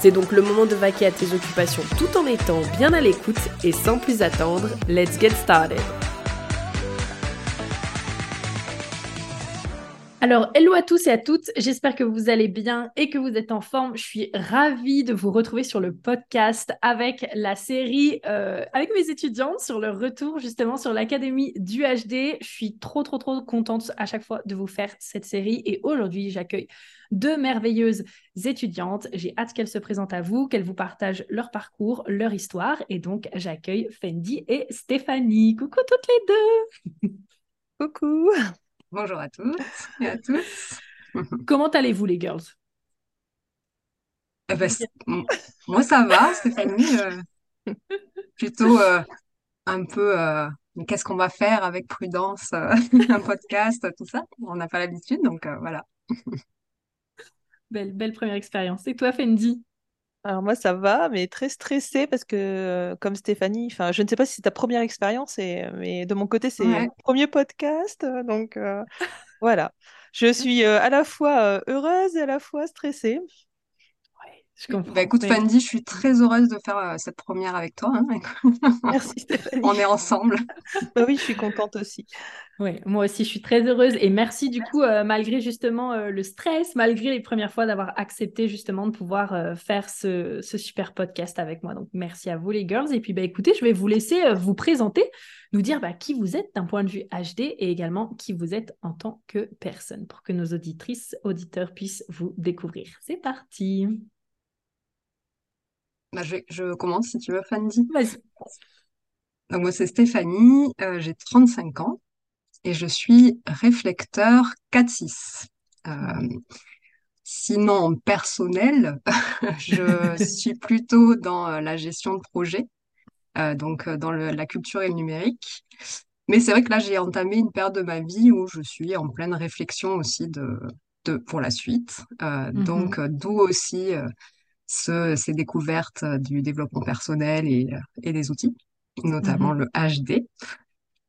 C'est donc le moment de vaquer à tes occupations tout en étant bien à l'écoute et sans plus attendre, let's get started. Alors, hello à tous et à toutes, j'espère que vous allez bien et que vous êtes en forme. Je suis ravie de vous retrouver sur le podcast avec la série, euh, avec mes étudiantes sur le retour justement sur l'Académie du HD. Je suis trop, trop, trop contente à chaque fois de vous faire cette série et aujourd'hui, j'accueille deux merveilleuses étudiantes. J'ai hâte qu'elles se présentent à vous, qu'elles vous partagent leur parcours, leur histoire. Et donc, j'accueille Fendi et Stéphanie. Coucou toutes les deux. Coucou. Bonjour à toutes et à tous. Comment allez-vous les girls? Eh ben, Moi ça va, Stéphanie. Euh, plutôt euh, un peu, euh, qu'est-ce qu'on va faire avec prudence, un podcast, tout ça? On n'a pas l'habitude, donc voilà. Belle, belle première expérience. Et toi, Fendi? Alors moi ça va, mais très stressée parce que comme Stéphanie, enfin je ne sais pas si c'est ta première expérience, mais de mon côté c'est mon premier podcast, donc voilà. Je suis à la fois heureuse et à la fois stressée. Bah, écoute, Fendi, je suis très heureuse de faire cette première avec toi. Hein. Merci Stéphanie. On est ensemble. bah oui, je suis contente aussi. Oui, moi aussi, je suis très heureuse et merci du coup, euh, malgré justement euh, le stress, malgré les premières fois d'avoir accepté justement de pouvoir euh, faire ce, super podcast avec moi. Donc, merci à vous les girls. Et puis, bah, écoutez, je vais vous laisser vous présenter, nous dire bah, qui vous êtes d'un point de vue HD et également qui vous êtes en tant que personne pour que nos auditrices, auditeurs puissent vous découvrir. C'est parti. Bah, je, je, commence si tu veux, Fandy. Vas-y. Donc, moi, c'est Stéphanie, j'ai 35 ans et je suis réflecteur 4-6. Euh, sinon, personnel, je suis plutôt dans euh, la gestion de projet, euh, donc dans la culture et le numérique. Mais c'est vrai que là, j'ai entamé une période de ma vie où je suis en pleine réflexion aussi de, de pour la suite. Mm-hmm. Donc, d'où aussi ce, ces découvertes du développement personnel et, et des outils, notamment mm-hmm. le HD.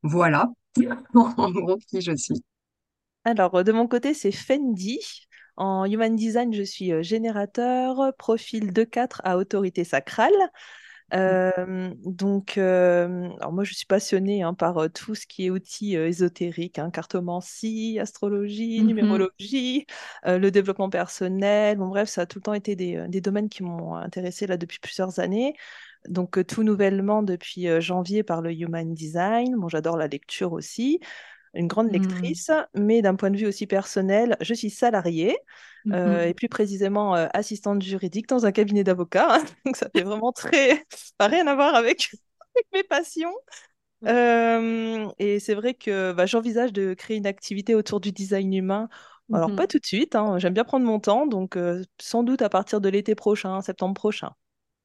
Voilà, en gros qui je suis. Alors, euh, de mon côté, c'est Fendi. En Human Design, je suis euh, générateur, profil 2-4 à autorité sacrale. Mmh. Euh, donc, alors moi, je suis passionnée hein, par tout ce qui est outils ésotériques, hein, cartomancie, astrologie, mmh numérologie, le développement personnel. Bon, bref, ça a tout le temps été des, des domaines qui m'ont intéressée là depuis plusieurs années. Donc tout nouvellement depuis janvier par le Human Design. Bon, j'adore la lecture aussi, une grande mmh. lectrice, mais d'un point de vue aussi personnel, je suis salariée euh, mmh et plus précisément assistante juridique dans un cabinet d'avocats. Donc ça fait vraiment très, pas rien à voir avec, mes passions. et c'est vrai que bah, j'envisage de créer une activité autour du design humain. Alors, pas mmh tout de suite, hein, j'aime bien prendre mon temps, donc sans doute à partir de l'été prochain, septembre prochain.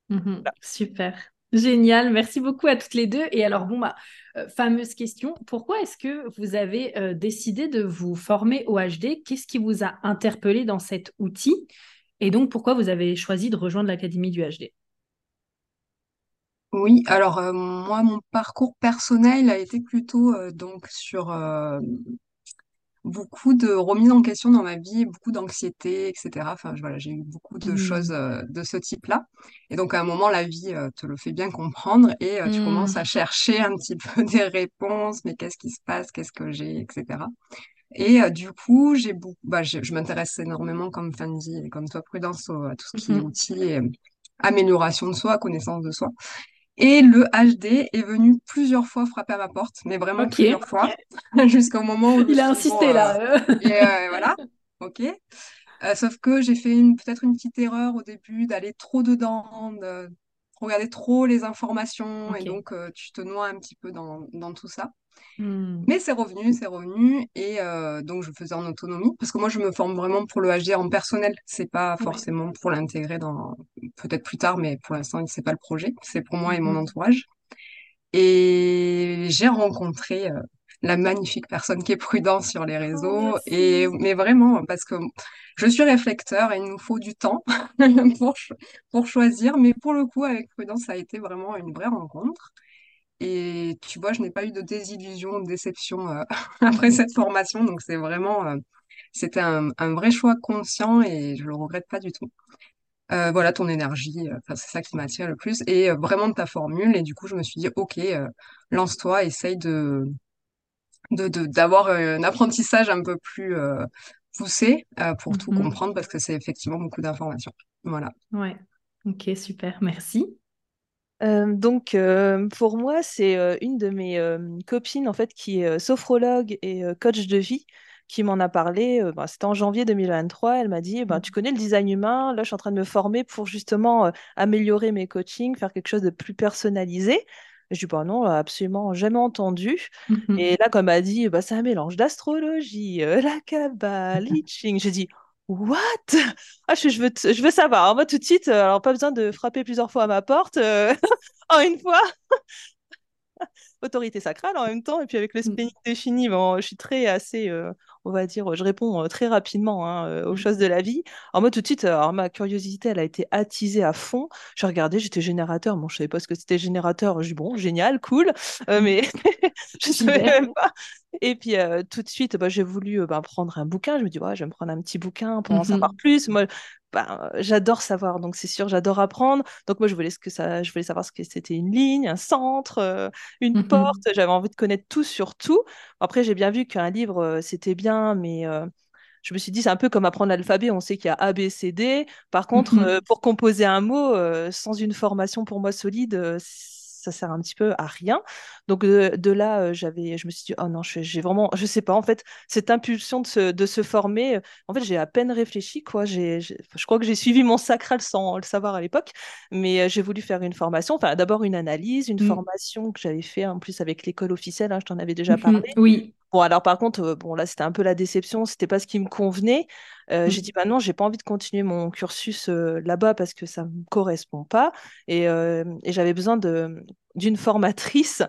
Mhm. Super. Génial, merci beaucoup à toutes les deux. Et alors, bon, bah, euh, fameuse question, pourquoi est-ce que vous avez euh, décidé de vous former au HD Qu'est-ce qui vous a interpellé dans cet outil? Et donc, pourquoi vous avez choisi de rejoindre l'Académie du HD Oui, alors euh, moi, mon parcours personnel a été plutôt donc sur beaucoup de remise en question dans ma vie, beaucoup d'anxiété, etc. Enfin, voilà, j'ai eu beaucoup de choses mmh. euh, de ce type-là. Et donc, à un moment, la vie euh, te le fait bien comprendre et euh, tu commences à mmh. chercher un petit peu des réponses, mais qu'est-ce qui se passe, qu'est-ce que j'ai, etc. Et du coup, j'ai beaucoup, bah, je, m'intéresse énormément, comme Fandy et comme toi, Prudence, à tout ce qui est mmh outils et amélioration de soi, connaissance de soi. Et le HD est venu plusieurs fois frapper à ma porte, mais vraiment plusieurs fois, jusqu'au moment où... Il a insisté là. Euh, et euh, voilà, ok. Euh, sauf que j'ai fait une, peut-être une petite erreur au début d'aller trop dedans, de regarder trop les informations, et donc tu te noies un petit peu dans, dans tout ça. Hmm. Mais c'est revenu, c'est revenu. Et euh, donc, je faisais en autonomie. Parce que moi, je me forme vraiment pour le HD en personnel. C'est pas forcément pour l'intégrer dans. Peut-être plus tard, mais pour l'instant, c'est pas le projet. C'est pour moi et mon mhm. entourage. Et j'ai rencontré euh, la magnifique personne qui est Prudence sur les réseaux. Oh, et mais vraiment, parce que je suis réflecteur et il nous faut du temps pour, pour choisir. Mais pour le coup, avec Prudence, ça a été vraiment une vraie rencontre. Et tu vois, je n'ai pas eu de désillusion, de déception euh, après cette formation. Donc, c'est vraiment, euh, c'était un, vrai choix conscient et je le regrette pas du tout. Euh, voilà, ton énergie, c'est ça qui m'attire le plus. Et vraiment de ta formule. Et du coup, je me suis dit, OK, lance-toi, essaye de, d'avoir un apprentissage un peu plus poussé pour tout mm-hmm. comprendre parce que c'est effectivement beaucoup d'informations. Voilà. Ouais. Ok, super. Merci. Euh, donc, euh, pour moi, c'est euh, une de mes copines en fait qui est sophrologue et coach de vie qui m'en a parlé. Ben, c'était en janvier 2023. Elle m'a dit ben, Tu connais le design humain? Là, je suis en train de me former pour justement améliorer mes coachings, faire quelque chose de plus personnalisé. Je dis, bah non, absolument jamais entendu. Mmh et là, comme elle a dit, bah, c'est un mélange d'astrologie, la cabale, l'itching. J'ai dit, What? Ah, je, veux, je veux savoir. Moi, tout de suite, euh, alors pas besoin de frapper plusieurs fois à ma porte. Euh, en une fois. Autorité sacrale en même temps. Et puis avec le mm. spinning bon, je suis très assez, euh, on va dire, je réponds très rapidement hein, aux mm. choses de la vie. Alors moi, tout de suite, alors, ma curiosité, elle a été attisée à fond. Je regardais, j'étais générateur. Bon, je savais pas ce que c'était générateur. Je dis, bon, génial, cool. mais je savais même pas. Et puis euh, tout de suite, bah, j'ai voulu bah, prendre un bouquin. Je me dis, ouais, je vais me prendre un petit bouquin pour en savoir mmh plus. Moi, bah, j'adore savoir, donc c'est sûr, j'adore apprendre. Donc moi, je voulais, ce que ça, je voulais savoir ce que c'était une ligne, un centre, euh, une mmh porte. J'avais envie de connaître tout sur tout. Après, j'ai bien vu qu'un livre, c'était bien, mais je me suis dit, c'est un peu comme apprendre l'alphabet. On sait qu'il y a A, B, C, D. Par contre, mmh pour composer un mot, sans une formation pour moi solide, ça sert un petit peu à rien. Donc de, là, euh, j'avais, je me suis dit, oh non, j'ai vraiment, je sais pas, en fait, cette impulsion de se, de se former, en fait, j'ai à peine réfléchi, quoi. J'ai, je crois que j'ai suivi mon sacral sans le savoir à l'époque, mais euh, j'ai voulu faire une formation, enfin d'abord une analyse, une mmh. formation que j'avais fait en plus avec l'école officielle, hein, je t'en avais déjà mmh parlé. Oui. Bon, alors par contre, euh, bon, là, c'était un peu la déception, c'était pas ce qui me convenait. Euh, j'ai mmh. dit, bah non, j'ai pas envie de continuer mon cursus euh, là-bas parce que ça me correspond pas. Et, et j'avais besoin d'une formatrice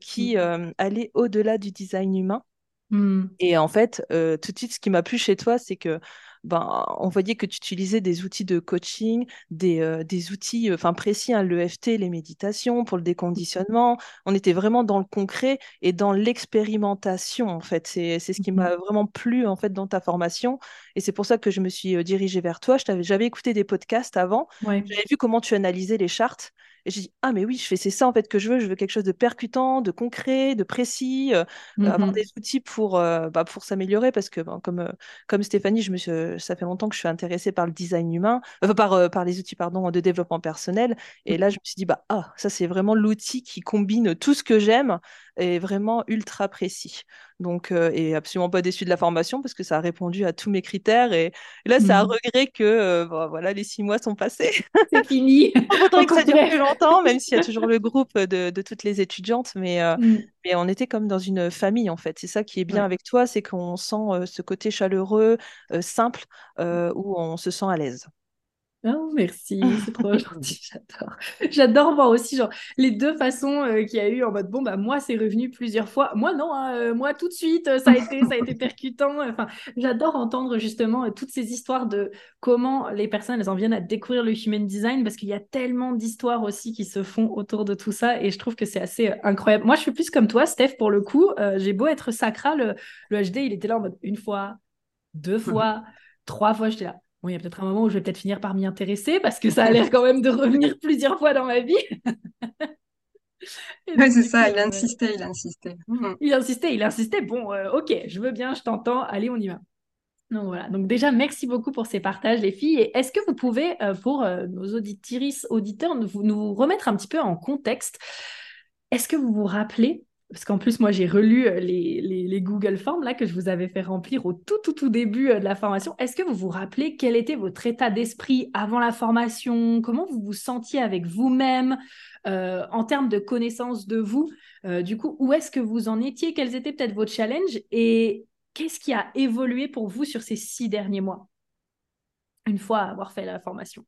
qui mmh. allait au-delà du design humain. Mmh. Et en fait, tout de suite, ce qui m'a plu chez toi, c'est que ben, on voyait que tu utilisais des outils de coaching, des, euh, des outils euh, enfin précis, hein, l'EFT, les méditations pour le déconditionnement. On était vraiment dans le concret et dans l'expérimentation, en fait. C'est ce qui m'a mmh vraiment plu, en fait, dans ta formation. Et c'est pour ça que je me suis euh, dirigée vers toi. J'avais écouté des podcasts avant. J'avais vu comment tu analysais les chartes. Et j'ai dit, ah, mais oui, je fais, c'est ça en fait que je veux. Je veux quelque chose de percutant, de concret, de précis, euh, euh, avoir mmh des outils pour, euh, bah, pour s'améliorer. Parce que, ben, comme, comme Stéphanie, je me suis, ça fait longtemps que je suis intéressée par le design humain, par, par les outils pardon, de développement personnel. Et mmh. là, je me suis dit, bah, ah, ça, c'est vraiment l'outil qui combine tout ce que j'aime et vraiment ultra précis. Donc, et absolument pas déçu de la formation parce que ça a répondu à tous mes critères. Et, là, a mmh. regret que voilà, les six mois sont passés. C'est fini. faudrait que ça dure plus longtemps, même s'il y a toujours le groupe de, de toutes les étudiantes. Mais, mmh. mais on était comme dans une famille, en fait. C'est ça qui est bien avec toi, c'est qu'on sent ce côté chaleureux, simple, où on se sent à l'aise. Oh, merci, c'est trop gentil, j'adore. J'adore voir aussi genre, les deux façons euh, qu'il y a eu en mode bon, bah moi c'est revenu plusieurs fois. Moi non, hein, euh, moi tout de suite, ça a été, ça a été percutant. Enfin, j'adore entendre justement euh, toutes ces histoires de comment les personnes elles en viennent à découvrir le human design parce qu'il y a tellement d'histoires aussi qui se font autour de tout ça et je trouve que c'est assez incroyable. Moi je suis plus comme toi, Steph, pour le coup. J'ai beau être sacral, le, HD il était là en mode une fois, deux fois, trois fois, j'étais là Bon, il y a peut-être un moment où je vais peut-être finir par m'y intéresser parce que ça a l'air quand même de revenir plusieurs fois dans ma vie. Oui, c'est ça, il insistait, il insistait. Mm. Il insistait, il insistait. Bon, euh, ok, je veux bien, je t'entends, allez, on y va. Donc voilà, donc déjà, merci beaucoup pour ces partages, les filles. Et est-ce que vous pouvez, euh, pour euh, nos auditrices, auditeurs, nous, nous remettre un petit peu en contexte? Est-ce que vous vous rappelez parce qu'en plus, moi, j'ai relu euh, les, Google Forms là, que je vous avais fait remplir au tout, tout, tout début de la formation. Est-ce que vous vous rappelez quel était votre état d'esprit avant la formation? Comment vous vous sentiez avec vous-même en termes de connaissance de vous? Du coup, où est-ce que vous en étiez? Quels étaient peut-être vos challenges? Et qu'est-ce qui a évolué pour vous sur ces six derniers mois Une fois avoir fait la formation?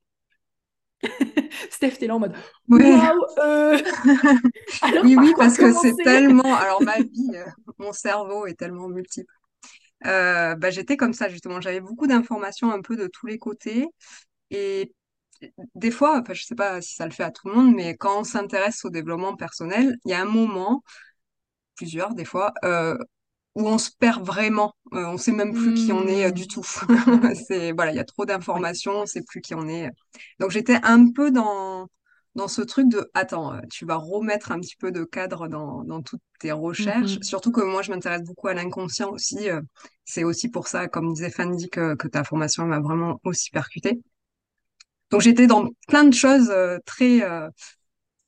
Steph, t'es là en mode oui. Euh. oui, oui, parce que c'est tellement. Alors, ma vie, euh, mon cerveau est tellement multiple. Euh, bah, j'étais comme ça, justement. J'avais beaucoup d'informations un peu de tous les côtés. Et des fois, enfin, je sais pas si ça le fait à tout le monde, mais quand on s'intéresse au développement personnel, il y a un moment, plusieurs des fois, où on se perd vraiment. Euh, on sait même plus qui on est euh, du tout. c'est voilà, il y a trop d'informations, on sait plus qui on est. Donc j'étais un peu dans dans ce truc de attends, euh, tu vas remettre un petit peu de cadre dans, dans toutes tes recherches. Mm-hmm. Surtout que moi, je m'intéresse beaucoup à l'inconscient aussi. c'est aussi pour ça, comme disait Fanny, que, que ta formation m'a vraiment aussi percuté. Donc j'étais dans plein de choses très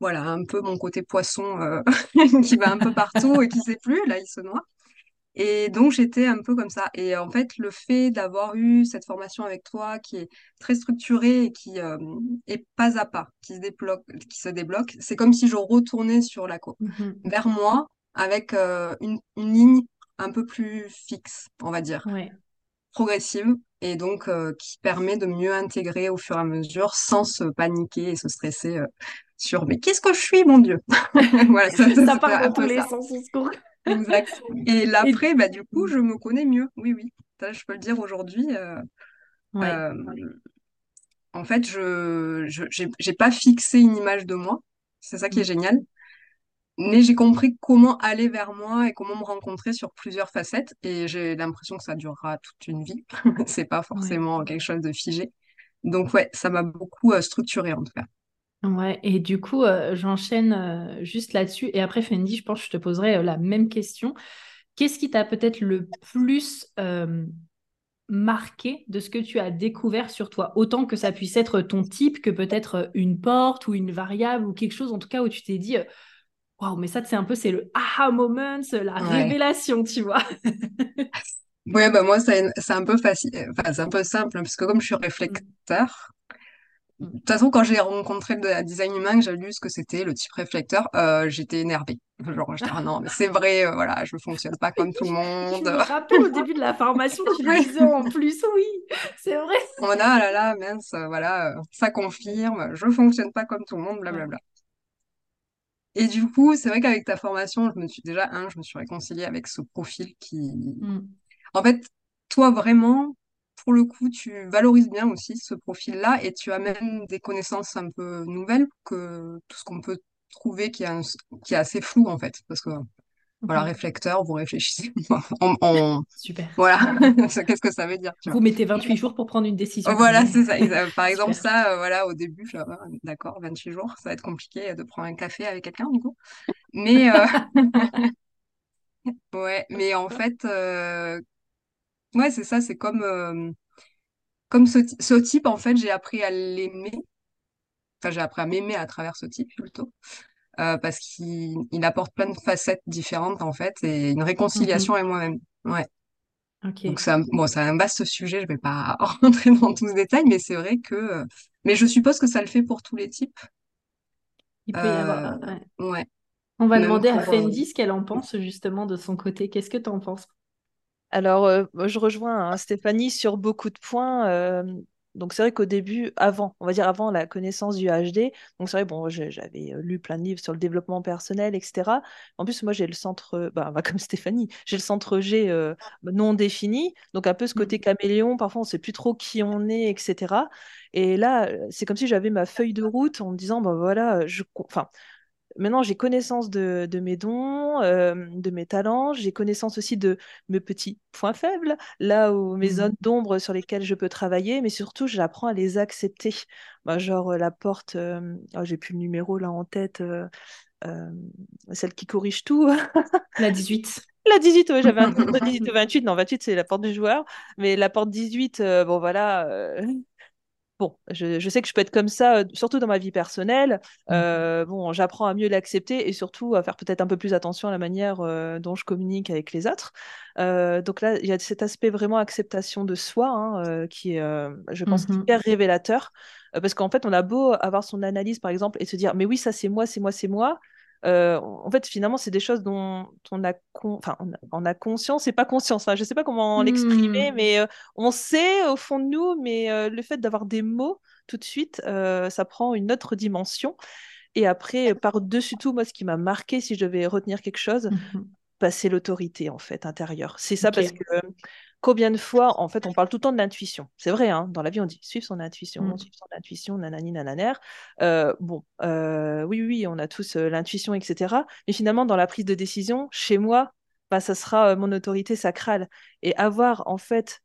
voilà, un peu mon côté poisson qui va un peu partout et qui sait plus, là il se noie. Et donc, j'étais un peu comme ça. Et en fait, le fait d'avoir eu cette formation avec toi qui est très structurée et qui euh, est pas à pas, qui se débloque, qui se débloque, c'est comme si je retournais sur la côte, mmh vers moi avec euh, une, une, ligne un peu plus fixe, on va dire, progressive, et donc euh, qui permet de mieux intégrer au fur et à mesure sans se paniquer et se stresser sur mais qu'est-ce que je suis, mon Dieu? Voilà, ça, ça, ça part dans tous les sens, on Exact. Et l'après, bah, du coup, je me connais mieux. Oui, oui. Ça, je peux le dire aujourd'hui. Euh, euh, en fait, je n'ai pas fixé une image de moi. C'est ça qui est mm. génial. Mais j'ai compris comment aller vers moi et comment me rencontrer sur plusieurs facettes. Et j'ai l'impression que ça durera toute une vie. C'est pas forcément quelque chose de figé. Donc, ouais, ça m'a beaucoup euh, structuré en tout cas. Ouais, et du coup, euh, j'enchaîne euh, juste là-dessus. Et après, Fendi, je pense que je te poserai euh, la même question. Qu'est-ce qui t'a peut-être le plus marqué de ce que tu as découvert sur toi? Autant que ça puisse être ton type, que peut-être une porte ou une variable ou quelque chose, en tout cas, où tu t'es dit, waouh, mais ça, c'est un peu, c'est le aha moment, la révélation, tu vois. Ouais, bah moi, c'est un peu facile, enfin, c'est un peu simple, hein, parce que comme je suis réflecteur, de toute façon, quand j'ai rencontré le design humain, que j'ai lu ce que c'était, le type réflecteur, euh, j'étais énervée. Genre, je ah non, mais c'est vrai, euh, voilà, je fonctionne pas comme tout le monde. Je me rappelle au début de la formation, tu le disais en plus, oui, c'est vrai. On a, ah là là, mince, voilà, ça confirme, je fonctionne pas comme tout le monde, blablabla. Et du coup, c'est vrai qu'avec ta formation, je me suis déjà, un, je me suis réconciliée avec ce profil qui, mm. en fait, toi vraiment, pour le coup, tu valorises bien aussi ce profil-là et tu amènes des connaissances un peu nouvelles que tout ce qu'on peut trouver qui est, qui est assez flou en fait. Parce que, voilà, mhm. réflecteur, vous réfléchissez. Super. Voilà, qu'est-ce que ça veut dire Vous mettez 28 jours pour prendre une décision. Voilà, c'est ça. Par exemple, ça, euh, voilà, au début, je ah, d'accord, 28 jours, ça va être compliqué de prendre un café avec quelqu'un, du coup. Mais, euh, ouais, mais en fait, euh, Ouais, c'est ça, c'est comme, euh, comme ce, ce type, en fait, j'ai appris à l'aimer. Enfin, j'ai appris à m'aimer à travers ce type, plutôt. Euh, parce qu'il il apporte plein de facettes différentes, en fait, et une réconciliation avec moi-même. Ouais. Donc, c'est un, bon, c'est un vaste sujet, je vais pas rentrer dans tous les détails, mais c'est vrai que... Mais je suppose que ça le fait pour tous les types. Il peut y avoir. Euh, ouais. On va demander à Fendi ce qu'elle en pense, justement, de son côté. Qu'est-ce que tu en penses? Alors, euh, je rejoins hein, Stéphanie sur beaucoup de points. Euh, donc, c'est vrai qu'au début, avant, on va dire avant la connaissance du HD, donc c'est vrai, bon, j'avais euh, lu plein de livres sur le développement personnel, etc. En plus, moi, j'ai le centre, bah, bah, comme Stéphanie, j'ai le centre G non défini, donc un peu ce côté mmh. caméléon, parfois on ne sait plus trop qui on est, etc. Et là, c'est comme si j'avais ma feuille de route en me disant, ben voilà, je, enfin, maintenant, j'ai connaissance de, mes dons, euh, de mes talents, j'ai connaissance aussi de mes petits points faibles, là où mes mmh zones d'ombre sur lesquelles je peux travailler, mais surtout, j'apprends à les accepter. Bah, genre euh, la porte, euh, oh, j'ai plus le numéro là en tête, celle qui corrige tout. la 18. La 18, oui, j'avais un 18 ou 28. Non, 28, c'est la porte du joueur. Mais la porte 18, bon voilà, bon, je, je, sais que je peux être comme ça, surtout dans ma vie personnelle. Mmh. Euh, bon, j'apprends à mieux l'accepter et surtout à faire peut-être un peu plus attention à la manière euh, dont je communique avec les autres. Euh, donc là, il y a cet aspect vraiment acceptation de soi hein, euh, qui est, euh, je pense, Mhm. hyper révélateur. Euh, parce qu'en fait, on a beau avoir son analyse, par exemple, et se dire, mais oui, ça c'est moi, c'est moi, c'est moi. Euh, en fait, finalement, c'est des choses dont on a, con- enfin, on a, on a conscience et pas conscience. Je ne sais pas comment l'exprimer, Hmm. mais euh, on sait au fond de nous, mais euh, le fait d'avoir des mots tout de suite, ça prend une autre dimension. Et après, par-dessus tout, moi, ce qui m'a marqué, si je devais retenir quelque chose, Mhm. bah, c'est l'autorité, en fait, intérieure. C'est ça parce que combien de fois, en fait, on parle tout le temps de l'intuition. C'est vrai, hein, dans la vie, on dit suivre son intuition, Hmm. suivre son intuition, nanani, nananer. Euh, bon, euh, oui, oui, on a tous euh, l'intuition, etc. Mais finalement, dans la prise de décision, chez moi, bah, ça sera mon autorité sacrale. Et avoir, en fait,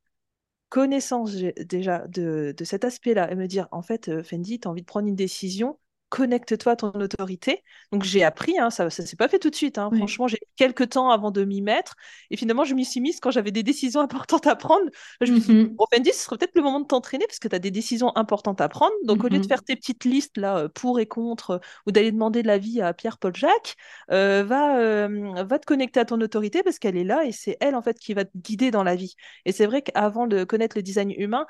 connaissance déjà de, de cet aspect-là et me dire, en fait, Fendi, tu as envie de prendre une décision, connecte-toi à ton autorité. Donc j'ai appris, hein, ça ne s'est pas fait tout de suite. hein. Oui. Franchement, j'ai mis quelques temps avant de m'y mettre. Et finalement, je m'y suis mise quand j'avais des décisions importantes à prendre. Là, je me suis dit, Mhm. bon, Fendi, ce serait peut-être le moment de t'entraîner parce que tu as des décisions importantes à prendre. Donc au lieu de Mhm. faire tes petites listes là, euh, pour et contre, euh, ou d'aller demander de l'avis à Pierre-Paul Jacques, euh, va, euh, va te connecter à ton autorité parce qu'elle est là et c'est elle en fait qui va te guider dans la vie. Et c'est vrai qu'avant de connaître le design humain,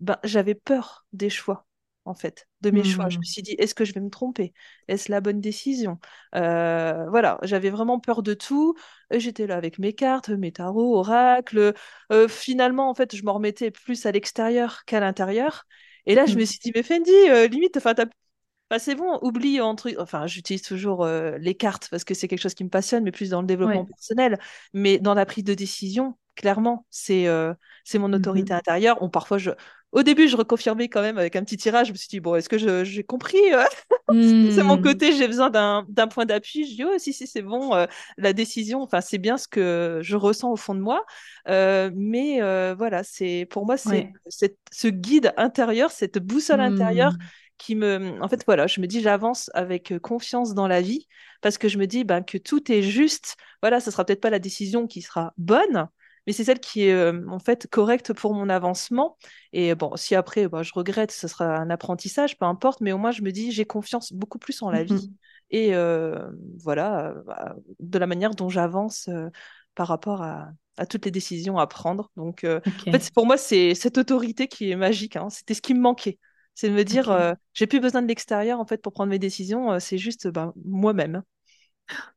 ben, j'avais peur des choix, en fait, de mes choix. Je me Hmm. suis dit, est-ce que je vais me tromper? Est-ce la bonne décision? Euh, voilà, j'avais vraiment peur de tout. J'étais là avec mes cartes, mes tarots, oracles. Euh, finalement, en fait, je m'en remettais plus à l'extérieur qu'à l'intérieur. Et là, je me Mhm. suis dit, mais Fendi, euh, limite, enfin, c'est bon, oublie entre. Enfin, j'utilise toujours les cartes parce que c'est quelque chose qui me passionne, mais plus dans le développement Ouais. personnel. Mais dans la prise de décision, clairement, c'est euh, c'est mon autorité Mhm. intérieure. Parfois, je... au début, je reconfirmais quand même avec un petit tirage. Je me suis dit, bon, est-ce que j'ai compris euh, C'est mon Hmm. côté, j'ai besoin d'un point d'appui. Je dis, oh, si, si, c'est bon. euh, la décision, enfin, c'est bien ce que je ressens au fond de moi. Euh, mais euh, voilà, c'est pour moi, c'est Ouais. ce guide intérieur, cette boussole intérieure Hmm. qui me... En fait, voilà, je me dis, j'avance avec confiance dans la vie parce que je me dis ben, que tout est juste. Voilà, ce sera peut-être pas la décision qui sera bonne, mais c'est celle qui est euh, en fait correcte pour mon avancement. Et bon, si après, ben, je regrette, ce sera un apprentissage, peu importe, mais au moins, je me dis, j'ai confiance beaucoup plus en la vie. Mhm. Et euh, voilà, bah, de la manière dont j'avance euh, par rapport à, à toutes les décisions à prendre. Donc, euh, en fait, pour moi, c'est cette autorité qui est magique. hein. C'était ce qui me manquait. C'est de me dire, Ok. euh, j'ai plus besoin de l'extérieur en fait pour prendre mes décisions, c'est juste ben, moi-même.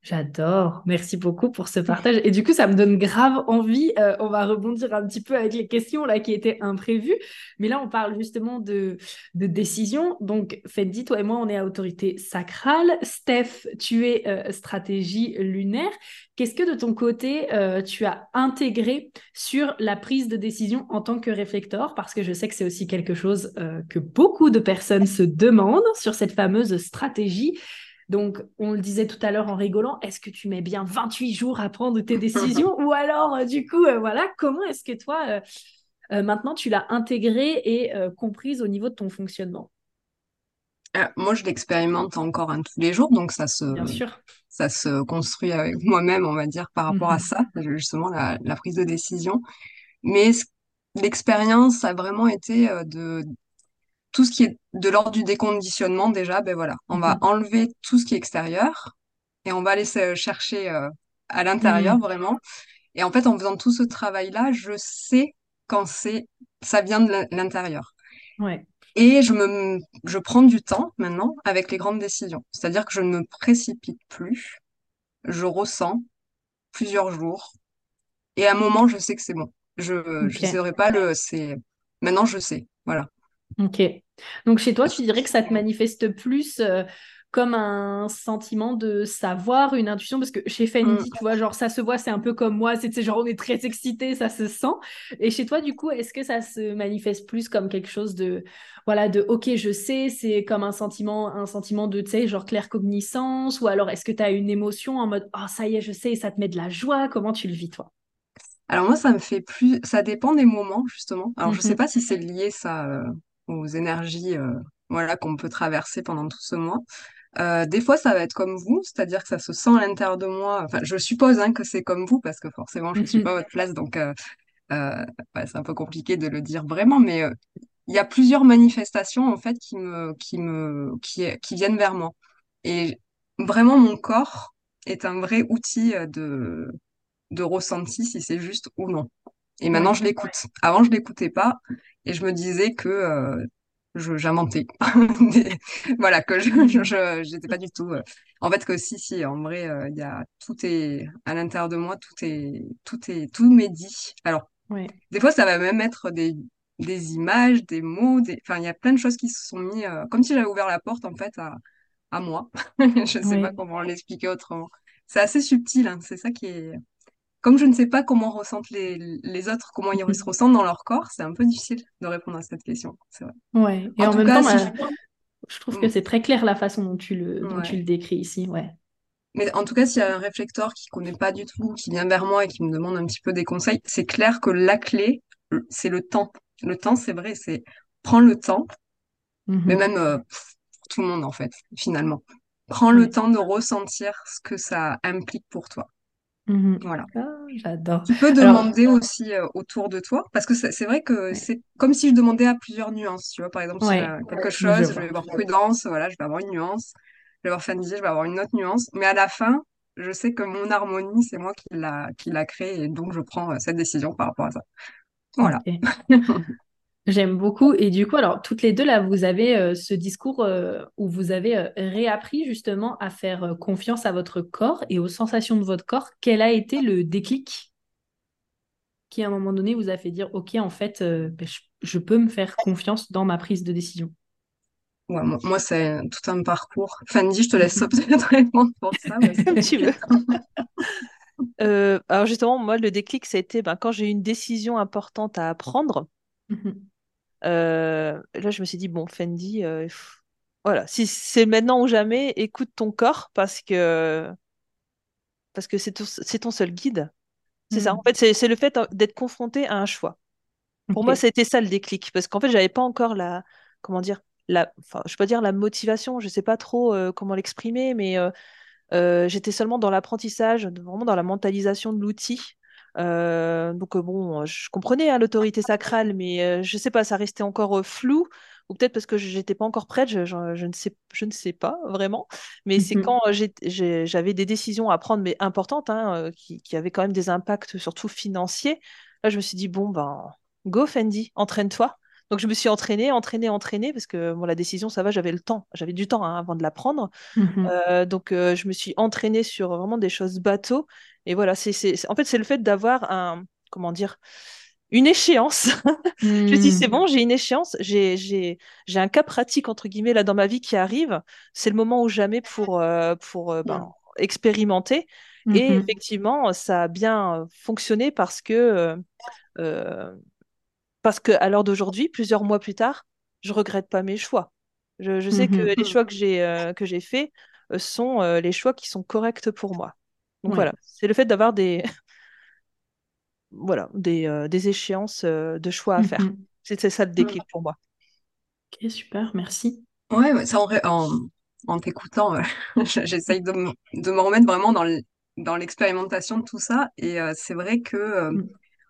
J'adore. Merci beaucoup pour ce partage. Et du coup, ça me donne grave envie. euh, on va rebondir un petit peu avec les questions là qui étaient imprévues. Mais là, on parle justement de, de décision. Donc, Fendi, toi et moi, on est autorité sacrale. Steph, tu es euh, stratégie lunaire. Qu'est-ce que de ton côté, euh, tu as intégré sur la prise de décision en tant que réflecteur? Parce que je sais que c'est aussi quelque chose euh, que beaucoup de personnes se demandent sur cette fameuse stratégie. Donc, on le disait tout à l'heure en rigolant, est-ce que tu mets bien 28 jours à prendre tes décisions ou alors, euh, du coup, euh, voilà, comment est-ce que toi, euh, maintenant, tu l'as intégrée et comprise au niveau de ton fonctionnement? Moi, je l'expérimente encore un tous les jours, donc ça se, Bien sûr. ça se construit avec moi-même, on va dire, par rapport à Mhm. ça, justement, la, la prise de décision. Mais ce- l'expérience a vraiment été de tout ce qui est de l'ordre du déconditionnement, déjà, ben voilà, on va Mhm. enlever tout ce qui est extérieur et on va aller se chercher euh, à l'intérieur, Mhm. vraiment. Et en fait, en faisant tout ce travail-là, je sais quand c'est, ça vient de l'in- l'intérieur. Ouais. Et je me, je prends du temps maintenant avec les grandes décisions. C'est-à-dire que je ne me précipite plus. Je ressens plusieurs jours. Et à un moment, je sais que c'est bon. Je, Ok. saurais pas le, c'est, maintenant je sais. Voilà. Ok. Donc chez toi, tu dirais que ça te manifeste plus euh, comme un sentiment de savoir, une intuition, parce que chez Mm. Fendi, tu vois, genre ça se voit, c'est un peu comme moi, c'est sais, genre on est très excité, ça se sent. Et chez toi, du coup, est-ce que ça se manifeste plus comme quelque chose de, voilà, de ok, je sais, c'est comme un sentiment, un sentiment de, tu sais, genre clair-cognissance, ou alors est-ce que tu as une émotion en mode, oh ça y est, je sais, et ça te met de la joie, comment tu le vis, toi? Alors moi, ça me fait plus, ça dépend des moments, justement. Alors je sais Mhm. pas si c'est lié, ça, euh, aux énergies, euh, voilà, qu'on peut traverser pendant tout ce mois. Euh, des fois, ça va être comme vous, c'est-à-dire que ça se sent à l'intérieur de moi. Enfin, je suppose hein, que c'est comme vous, parce que forcément, je ne suis pas à Mhm. votre place, donc euh, euh, c'est un peu compliqué de le dire vraiment, mais euh, il y a plusieurs manifestations en fait qui me qui me qui, qui viennent vers moi. Et vraiment mon corps est un vrai outil de de ressenti si c'est juste ou non. Et maintenant je l'écoute. Avant je l'écoutais pas et je me disais que euh, je j'inventais voilà que je j'étais pas du tout euh, en fait que si si en vrai il y a tout est à l'intérieur de moi tout est tout est tout m'est dit alors des fois ça va même être des des images, des mots, des... enfin, il y a plein de choses qui se sont mis, euh, comme si j'avais ouvert la porte, en fait, à, à moi. je ne sais pas comment l'expliquer autrement. C'est assez subtil, hein, c'est ça qui est... Comme je ne sais pas comment ressentent les, les autres, comment ils se ressentent dans leur corps, c'est un peu difficile de répondre à cette question, c'est vrai. Ouais, et en, même temps, je... trouve que mm. c'est très clair la façon dont tu le, dont tu le décris ici, ouais. Mais en tout cas, s'il y a un réflecteur qui connaît pas du tout, qui vient vers moi et qui me demande un petit peu des conseils, c'est clair que la clé, c'est le temps. Le temps, c'est vrai, c'est prends le temps, mais mhm. même euh, pour tout le monde en fait, finalement. Prends le temps de ressentir ce que ça implique pour toi. Mhm. Voilà. Ah, j'adore. Tu peux demander aussi euh, autour de toi, parce que c'est vrai que c'est comme si je demandais à plusieurs nuances. Tu vois, par exemple, si quelque chose, je, vais avoir prudence, voilà, je vais avoir une nuance. Je vais avoir Fanny, je vais avoir une autre nuance. Mais à la fin, je sais que mon harmonie, c'est moi qui l'a qui l'a créée, et donc je prends euh, cette décision par rapport à ça. Voilà. J'aime beaucoup. Et du coup, alors, toutes les deux, là, vous avez euh, ce discours euh, où vous avez euh, réappris justement à faire confiance à votre corps et aux sensations de votre corps. Quel a été le déclic qui, à un moment donné, vous a fait dire, OK, en fait, ben, je, peux me faire confiance dans ma prise de décision? Ouais, Moi, c'est tout un parcours. Fanny, je te laisse répondre pour ça. Mais tu veux. Euh, alors justement, moi, le déclic, ça a été ben, quand j'ai eu une décision importante à prendre. Euh, là, je me suis dit, bon, Fendi, euh, voilà, si c'est maintenant ou jamais, écoute ton corps parce que parce que c'est ton, seul guide. C'est ça. En mhm. fait, c'est le fait d'être confronté à un choix. Pour moi, c'était ça le déclic. Parce qu'en fait, j'avais pas encore la, comment dire, la, enfin, je peux pas dire la motivation, je sais pas trop comment l'exprimer, mais euh, j'étais seulement dans l'apprentissage, vraiment dans la mentalisation de l'outil. Euh, donc euh, bon, je comprenais hein, l'autorité sacrale, mais je sais pas, ça restait encore flou, ou peut-être parce que j'étais pas encore prête, je, ne sais, je ne sais pas vraiment. Mais c'est mmh quand j'avais des décisions à prendre, mais importantes, hein, qui, qui, avaient quand même des impacts surtout financiers. Là, je me suis dit bon ben, go Fendi, entraîne-toi. Donc je me suis entraînée, entraînée, entraînée, parce que bon, la décision, ça va, j'avais le temps, j'avais du temps hein, avant de la prendre. Mmh euh, donc euh, je me suis entraînée sur vraiment des choses bateaux. Et voilà, c'est, en fait, c'est le fait d'avoir un, comment dire, une échéance. je me dis, c'est mmh. bon, j'ai une échéance, j'ai, j'ai, j'ai un cas pratique, entre guillemets, là dans ma vie qui arrive. C'est le moment ou jamais pour, euh, pour ben, mmh. expérimenter. Et effectivement, ça a bien fonctionné parce que parce qu'à l'heure d'aujourd'hui, plusieurs mois plus tard, je regrette pas mes choix. Je, sais que mhm. les choix que j'ai euh, que j'ai faits euh, sont euh, les choix qui sont corrects pour moi. Donc voilà, c'est le fait d'avoir des voilà des, des échéances de choix à faire. Mhm. C'est ça le déclic pour moi. Ok, super, merci. Ouais, ça en, en, t'écoutant, j'essaye de, de, me remettre vraiment dans l'expérimentation de tout ça. Et c'est vrai que mm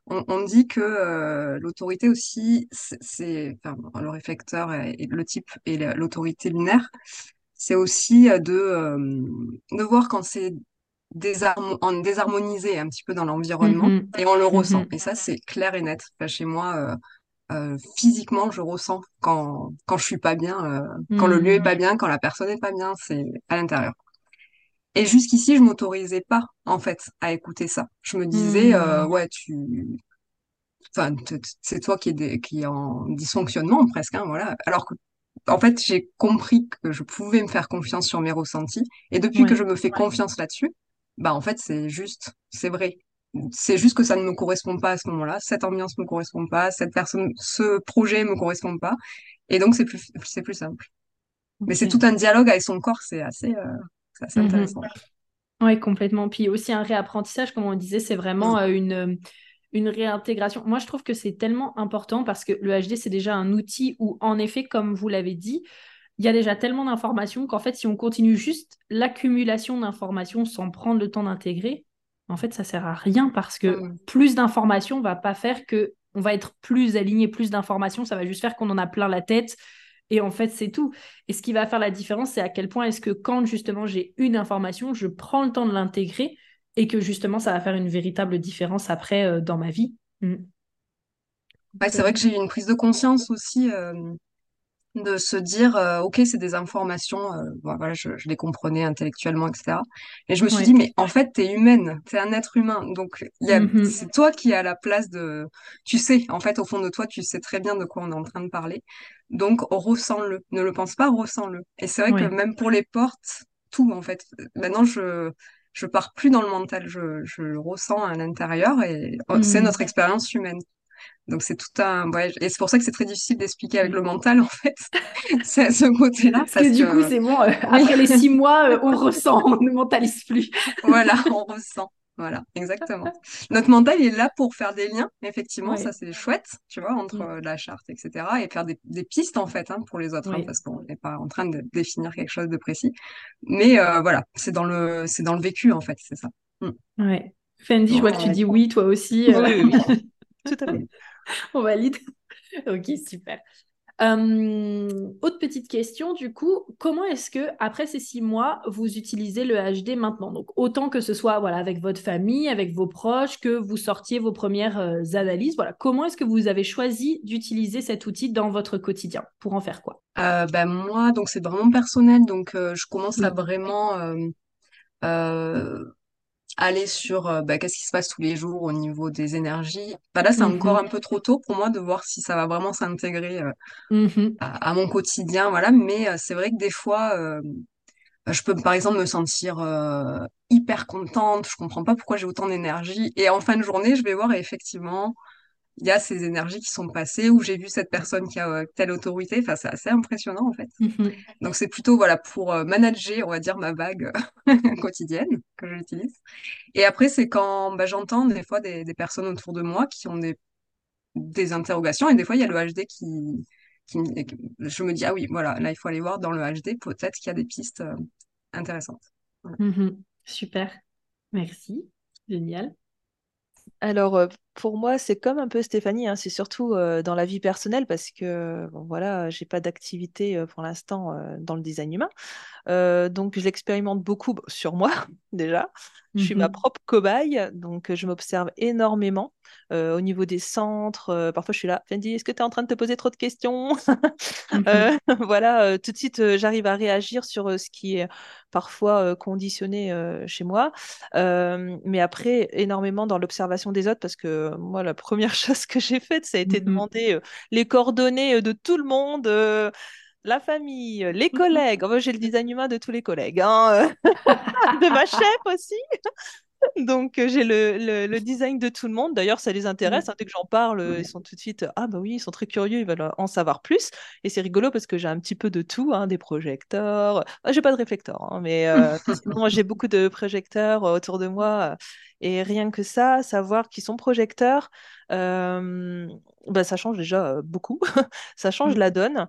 on, dit que euh, l'autorité aussi, c'est, enfin, le réflecteur et, le type et l'autorité lunaire, c'est aussi euh, de, euh, de voir quand c'est désharmonisé un petit peu dans l'environnement mm-hmm. et on le mm-hmm. ressent. Et ça, c'est clair et net. chez moi, physiquement, je ressens quand, quand je suis pas bien, quand le lieu est pas bien, quand la personne est pas bien, c'est à l'intérieur. Et jusqu'ici, je m'autorisais pas, en fait, à écouter ça. Je me disais, euh, mmh. ouais, tu, enfin, c'est toi qui est, qui est en dysfonctionnement presque, hein, voilà. Alors que, en fait, j'ai compris que je pouvais me faire confiance sur mes ressentis. Et depuis que je me fais confiance là-dessus, bah, en fait, c'est juste, c'est vrai. C'est juste que ça ne me correspond pas à ce moment-là. Cette ambiance me correspond pas. Cette personne, ce projet me correspond pas. Et donc, c'est plus, c'est plus simple. Mais c'est tout un dialogue avec son corps. C'est assez, euh, mhm. intéressant. Oui, complètement. Puis aussi un réapprentissage, comme on disait, c'est vraiment euh, une, une réintégration. Moi, je trouve que c'est tellement important parce que le HD, c'est déjà un outil où, en effet, comme vous l'avez dit, il y a déjà tellement d'informations qu'en fait, si on continue juste l'accumulation d'informations sans prendre le temps d'intégrer, en fait, ça sert à rien parce que plus d'informations va pas faire que on va être plus aligné, plus d'informations, ça va juste faire qu'on en a plein la tête. Et en fait, c'est tout. Et ce qui va faire la différence, c'est à quel point est-ce que quand justement j'ai une information, je prends le temps de l'intégrer et que justement ça va faire une véritable différence après euh, dans ma vie. Mm. c'est vrai que j'ai eu une prise de conscience aussi euh, de se dire, euh, ok, c'est des informations, euh, voilà, je, je, les comprenais intellectuellement, etc. Et je me suis dit, mais en fait, t'es humaine, t'es un être humain, donc mm-hmm. c'est toi qui es à la place de, tu sais, en fait, au fond de toi, tu sais très bien de quoi on est en train de parler, donc ressens-le, ne le pense pas, ressens-le. Et c'est vrai que même pour les portes, tout, en fait, maintenant, je je pars plus dans le mental, je, je le ressens à l'intérieur et c'est mm. notre expérience humaine. Donc c'est tout un ouais, et c'est pour ça que c'est très difficile d'expliquer avec le mental en fait. c'est ce côté-là parce, que, du coup c'est bon. Euh, après les six mois, euh, on ressent, on ne mentalise plus. voilà, on ressent. Voilà, exactement. Notre mental il est là pour faire des liens. Effectivement, ça c'est chouette, tu vois, entre mm. la charte, etc. Et faire des, des pistes en fait hein, pour les autres, hein, parce qu'on n'est pas en train de définir quelque chose de précis. Mais euh, voilà, c'est dans le c'est dans le vécu en fait, c'est ça. Mm. Ouais. Fendi, je vois que tu dis oui, toi aussi. Oui, oui. Tout à fait. On valide. ok, super. Euh, autre petite question, du coup, comment est-ce que après ces six mois, vous utilisez le HD maintenant? Donc autant que ce soit voilà avec votre famille, avec vos proches, que vous sortiez vos premières euh, analyses. Voilà, comment est-ce que vous avez choisi d'utiliser cet outil dans votre quotidien? Pour en faire quoi? Euh, ben moi, donc c'est vraiment personnel, donc je commence à vraiment aller sur euh, bah, qu'est-ce qui se passe tous les jours au niveau des énergies. Bah, là, c'est encore mhm. un peu trop tôt pour moi de voir si ça va vraiment s'intégrer euh, mhm. à, mon quotidien. Voilà. Mais euh, c'est vrai que des fois, je peux par exemple me sentir hyper contente. Je comprends pas pourquoi j'ai autant d'énergie. Et en fin de journée, je vais voir et effectivement, il y a ces énergies qui sont passées, où j'ai vu cette personne qui a euh, telle autorité. Enfin, c'est assez impressionnant, en fait. Mhm. Donc, c'est plutôt, voilà, pour euh, manager, on va dire, ma vague quotidienne que j'utilise. Et après, c'est quand bah, j'entends des fois des, des, personnes autour de moi qui ont des, des interrogations, et des fois, il y a le HD qui, qui, je me dis, ah oui, voilà, là, il faut aller voir dans le HD, peut-être qu'il y a des pistes euh, intéressantes. Mhm. Super. Merci. Génial. Alors, pour moi, c'est comme un peu Stéphanie, hein, c'est surtout dans la vie personnelle parce que, bon, voilà, j'ai pas d'activité pour l'instant dans le design humain. donc, je l'expérimente beaucoup sur moi, déjà. Je suis ma mmh propre cobaye, donc je m'observe énormément au niveau des centres. parfois, je suis là, Fendi, est-ce que tu es en train de te poser trop de questions mmh Voilà, tout de suite, j'arrive à réagir sur ce qui est parfois conditionné chez moi. mais après, énormément dans l'observation des autres parce que moi, la première chose que j'ai faite, ça a été de mmh demander les coordonnées de tout le monde la famille, les collègues. Moi, j'ai le design humain de tous les collègues, hein, de ma chef aussi. Donc, euh, j'ai le, le, design de tout le monde. D'ailleurs, ça les intéresse. Mm. Hein, dès que j'en parle, ils sont tout de suite Ah, bah oui, ils sont très curieux, ils veulent en savoir plus. Et c'est rigolo parce que j'ai un petit peu de tout hein, des projecteurs. Ah, j'ai pas de réflecteurs, hein, mais euh, j'ai beaucoup de projecteurs euh, autour de moi. Et rien que ça, savoir qu'ils sont projecteurs, bah, ça change déjà beaucoup. ça change mm. la donne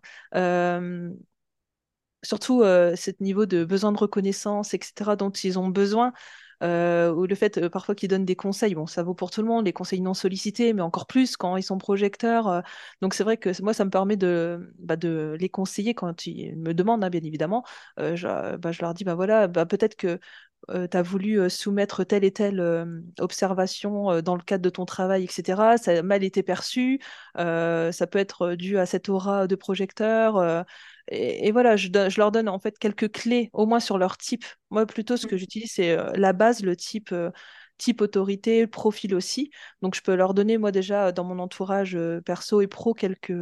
surtout ce niveau de besoin de reconnaissance, etc., dont ils ont besoin. Euh, ou le fait euh, parfois qu'ils donnent des conseils, bon, ça vaut pour tout le monde, les conseils non sollicités, mais encore plus quand ils sont projecteurs. Euh. donc c'est vrai que moi, ça me permet de, bah, de les conseiller quand ils me demandent, hein, bien évidemment. Je, bah, je, leur dis, bah voilà, bah, peut-être que tu as voulu soumettre telle et telle observation dans le cadre de ton travail, etc. Ça a mal été perçu. ça peut être dû à cette aura de projecteur. Et, voilà, je, leur donne en fait quelques clés, au moins sur leur type. Moi, plutôt, ce que mmh. j'utilise, c'est euh, la base, le type, euh, type autorité, le profil aussi. Donc, je peux leur donner, moi, déjà, dans mon entourage euh, perso et pro, quelques,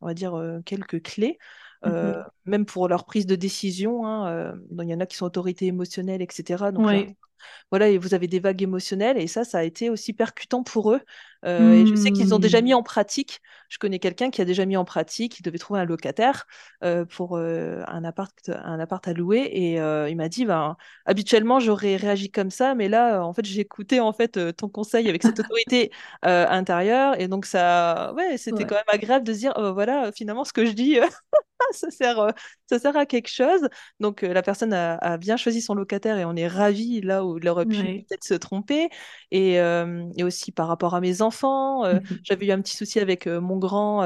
on va dire, quelques clés. Mmh même pour leur prise de décision, hein, il y en a qui sont autorités émotionnelles, etc. Donc voilà, et vous avez des vagues émotionnelles, et ça, ça a été aussi percutant pour eux. Et je sais qu'ils ont déjà mis mmh. en pratique. Je connais quelqu'un qui a déjà mis en pratique, il devait trouver un locataire pour un, appart, un appart à louer et il m'a dit, ben, habituellement, j'aurais réagi comme ça, mais là, en fait, j'ai écouté en fait, ton conseil avec cette autorité intérieure et donc ça, ouais, c'était quand même agréable de se dire, oh, voilà, finalement, ce que je dis, ça sert, euh, ça sert à quelque chose. Donc euh, la personne a, bien choisi son locataire et on est ravis là où il aurait pu peut-être se tromper. Et, euh, et, aussi par rapport à mes enfants, j'avais eu un petit souci avec mon grand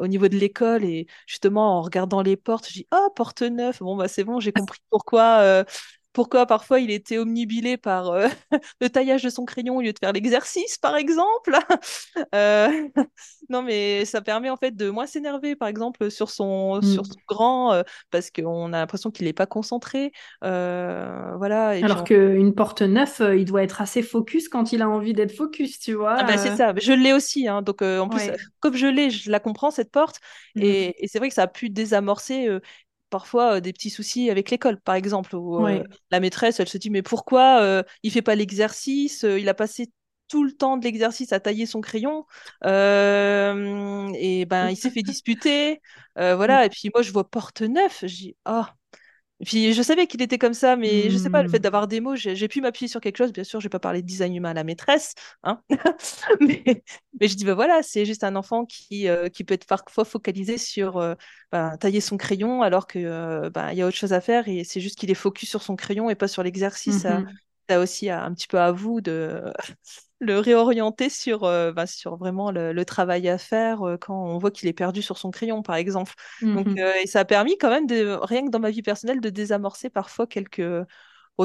au niveau de l'école et justement en regardant les portes, je dis oh porte neuve. Bon bah c'est bon, j'ai compris pourquoi pourquoi parfois il était omnibilé par euh, le taillage de son crayon au lieu de faire l'exercice, par exemple? Euh, non, mais ça permet en fait de moins s'énerver, par exemple, sur son, sur mm. son grand, euh, parce qu'on a l'impression qu'il n'est pas concentré. voilà. Alors qu'une porte neuve, il doit être assez focus quand il a envie d'être focus, tu vois. Ah bah, c'est ça, je l'ai aussi. Hein. donc en plus, comme je l'ai, je la comprends, cette porte. Mm. Et, et c'est vrai que ça a pu désamorcer parfois euh, des petits soucis avec l'école, par exemple, où euh, la maîtresse, elle se dit, mais pourquoi euh, il fait pas l'exercice Il a passé tout le temps de l'exercice à tailler son crayon et ben il s'est fait disputer voilà et puis moi je vois porte neuf je dis oh puis je savais qu'il était comme ça, mais je sais pas, le fait hmm. d'avoir des mots, j'ai pu m'appuyer sur quelque chose. Bien sûr, je vais pas parler de design humain à la maîtresse, hein mais, je dis, bah voilà, c'est juste un enfant qui, euh, qui peut être parfois focalisé sur euh, bah, tailler son crayon alors qu'il euh, bah, y a autre chose à faire et c'est juste qu'il est focus sur son crayon et pas sur l'exercice. Ça, aussi un petit peu à vous de le réorienter sur, euh, bah, sur vraiment le, travail à faire euh, quand on voit qu'il est perdu sur son crayon, par exemple. Donc, mmh euh, et ça a permis quand même, de, rien que dans ma vie personnelle, de désamorcer parfois quelques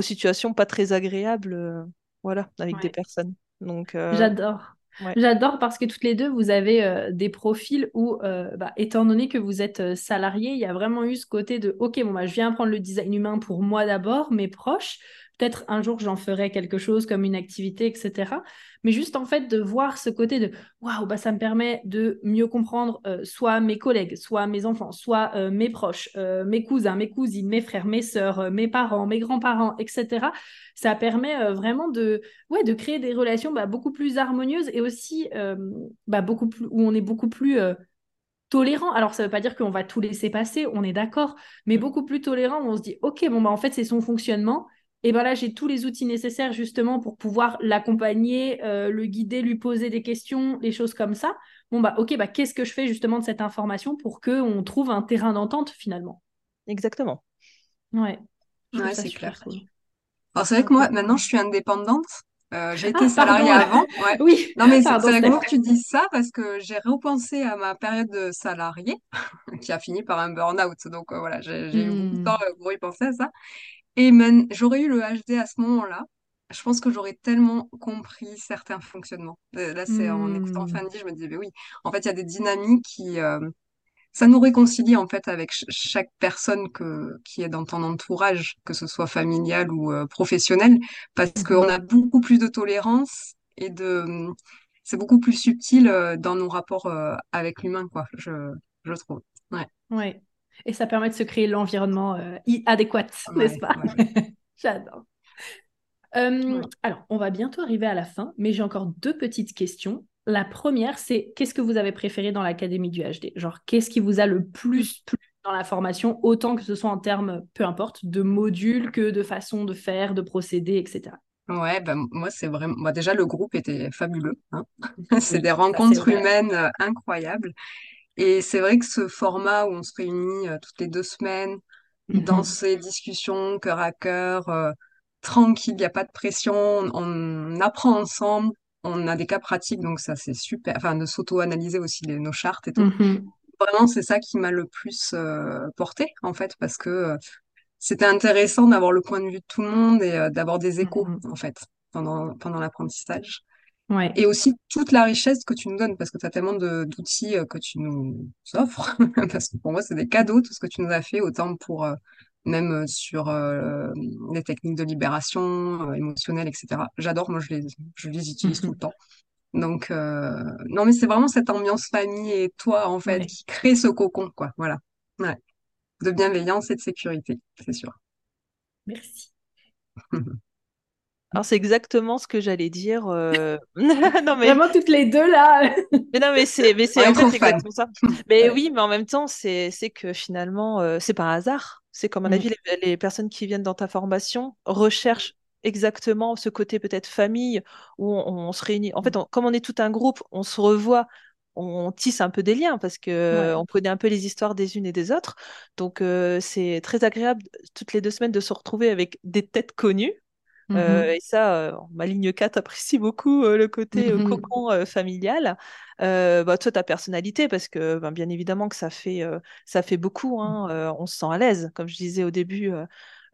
situations pas très agréables voilà, avec des personnes. Donc, J'adore. J'adore parce que toutes les deux, vous avez des profils où, bah, étant donné que vous êtes salarié, il y a vraiment eu ce côté de, OK, bon, bah, je viens prendre le design humain pour moi d'abord, mes proches, Peut-être un jour, j'en ferai quelque chose comme une activité, etc. Mais juste en fait de voir ce côté de waouh, bah, ça me permet de mieux comprendre euh, soit mes collègues, soit mes enfants, soit euh, mes proches, euh, mes cousins, mes cousines, mes frères, mes sœurs, mes parents, mes grands-parents, etc. Ça permet vraiment de, ouais, de créer des relations bah, beaucoup plus harmonieuses et aussi bah, beaucoup plus, où on est beaucoup plus tolérant. Alors, ça ne veut pas dire qu'on va tout laisser passer, on est d'accord, mais beaucoup plus tolérant où on se dit, OK, bon, bah, en fait, c'est son fonctionnement et ben là, j'ai tous les outils nécessaires justement pour pouvoir l'accompagner, euh, le guider, lui poser des questions, des choses comme ça. Bon, bah, ok, bah, qu'est-ce que je fais justement de cette information pour qu'on trouve un terrain d'entente finalement? Exactement. Ouais. Ouais, c'est clair. Alors, c'est vrai que moi, maintenant, je suis indépendante. Euh, j'ai été ah, salariée avant. Oui. Non, mais c'est rigolo que tu dises ça parce que j'ai repensé à ma période de salariée qui a fini par un burn-out. Donc euh, voilà, j'ai eu beaucoup de hmm. temps pour y penser à ça. Et j'aurais eu le HD à ce moment-là. Je pense que j'aurais tellement compris certains fonctionnements. Euh, là, c'est en écoutant hmm. Fanny, je me disais, mais oui, en fait, il y a des dynamiques qui, euh, ça nous réconcilie en fait avec chaque personne que, qui est dans ton entourage, que ce soit familial ou euh, professionnel, parce hmm. qu'on a beaucoup plus de tolérance et de, c'est beaucoup plus subtil dans nos rapports avec l'humain, quoi, je, je trouve. Ouais. Ouais. Et ça permet de se créer l'environnement euh, adéquat, n'est-ce pas? J'adore. Euh, alors, on va bientôt arriver à la fin, mais j'ai encore deux petites questions. La première, c'est qu'est-ce que vous avez préféré dans l'Académie du HD Genre, qu'est-ce qui vous a le plus plu dans la formation, autant que ce soit en termes, peu importe, de modules que de façon de faire, de procéder, etc. Ouais, ben, moi, c'est vraiment. Moi, déjà, le groupe était fabuleux. Hein. c'est des rencontres humaines euh, incroyables. Et c'est vrai que ce format où on se réunit euh, toutes les deux semaines, dans mhm. ces discussions cœur à cœur, euh, tranquille, il n'y a pas de pression, on, apprend ensemble, on a des cas pratiques, donc ça c'est super, enfin de s'auto-analyser aussi nos chartes et tout. Mhm. Vraiment, c'est ça qui m'a le plus euh, porté, en fait, parce que c'était intéressant d'avoir le point de vue de tout le monde et d'avoir des échos, mhm. en fait, pendant, pendant l'apprentissage. Et aussi toute la richesse que tu nous donnes, parce que tu as tellement d'outils euh, que tu nous offres, parce que pour moi, c'est des cadeaux, tout ce que tu nous as fait, autant pour euh, même euh, sur les techniques de libération émotionnelle, etc. J'adore, moi, je les, je les utilise tout le temps. Donc, non, mais c'est vraiment cette ambiance famille et toi, en fait, qui crée ce cocon, quoi. Voilà. Ouais. De bienveillance et de sécurité, c'est sûr. Merci. Alors c'est exactement ce que j'allais dire. euh, Non mais Vraiment toutes les deux là. mais non mais c'est mais c'est en fait exactement ça. Mais oui, mais en même temps c'est c'est que finalement euh, c'est par hasard. C'est comme à mon Mm. avis les, les personnes qui viennent dans ta formation recherchent exactement ce côté peut-être famille où on, on se réunit. En fait, on- comme on est tout un groupe, on se revoit. On tisse un peu des liens parce que Ouais. on connaît un peu les histoires des unes et des autres. Donc, euh, c'est très agréable toutes les deux semaines de se retrouver avec des têtes connues. Euh, Mhm. et ça, euh, ma ligne 4 apprécie beaucoup euh, le côté euh, Mhm. cocon euh, familial. Euh, bah, toi, ta personnalité, parce que ben, bien évidemment que ça fait, euh, ça fait beaucoup. hein, euh, on se sent à l'aise, comme je disais au début euh, euh,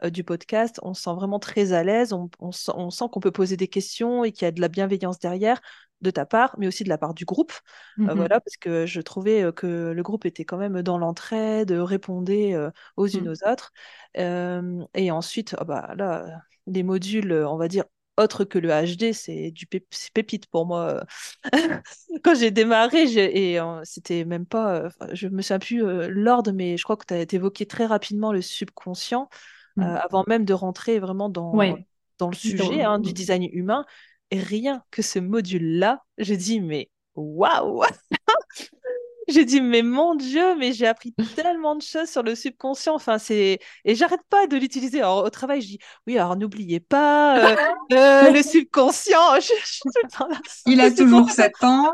du podcast, on se sent vraiment très à l'aise. On, on sent, on sent qu'on peut poser des questions et qu'il y a de la bienveillance derrière de ta part, mais aussi de la part du groupe. Euh, Mhm. voilà, parce que je trouvais euh, que le groupe était quand même dans l'entraide, répondait euh, aux unes Mhm. aux autres. Euh, et ensuite, ah bah, là, les modules, euh, on va dire, autres que le HD, c'est du pép- pépite pour moi. Quand j'ai démarré, et euh, c'était même pas, euh, je me souviens plus euh, l'ordre, mais je crois que tu as évoqué très rapidement le subconscient, euh, Mhm. avant même de rentrer vraiment dans, Ouais. dans le sujet hein, du design humain. Et rien que ce module-là, j'ai dit, mais waouh! J'ai dit, mais mon Dieu, mais j'ai appris tellement de choses sur le subconscient. Enfin, c'est... Et j'arrête pas de l'utiliser. Alors, au travail, je dis, oui, alors n'oubliez pas euh, euh, le subconscient. Je, je. Il a toujours subconscient, 7 ans.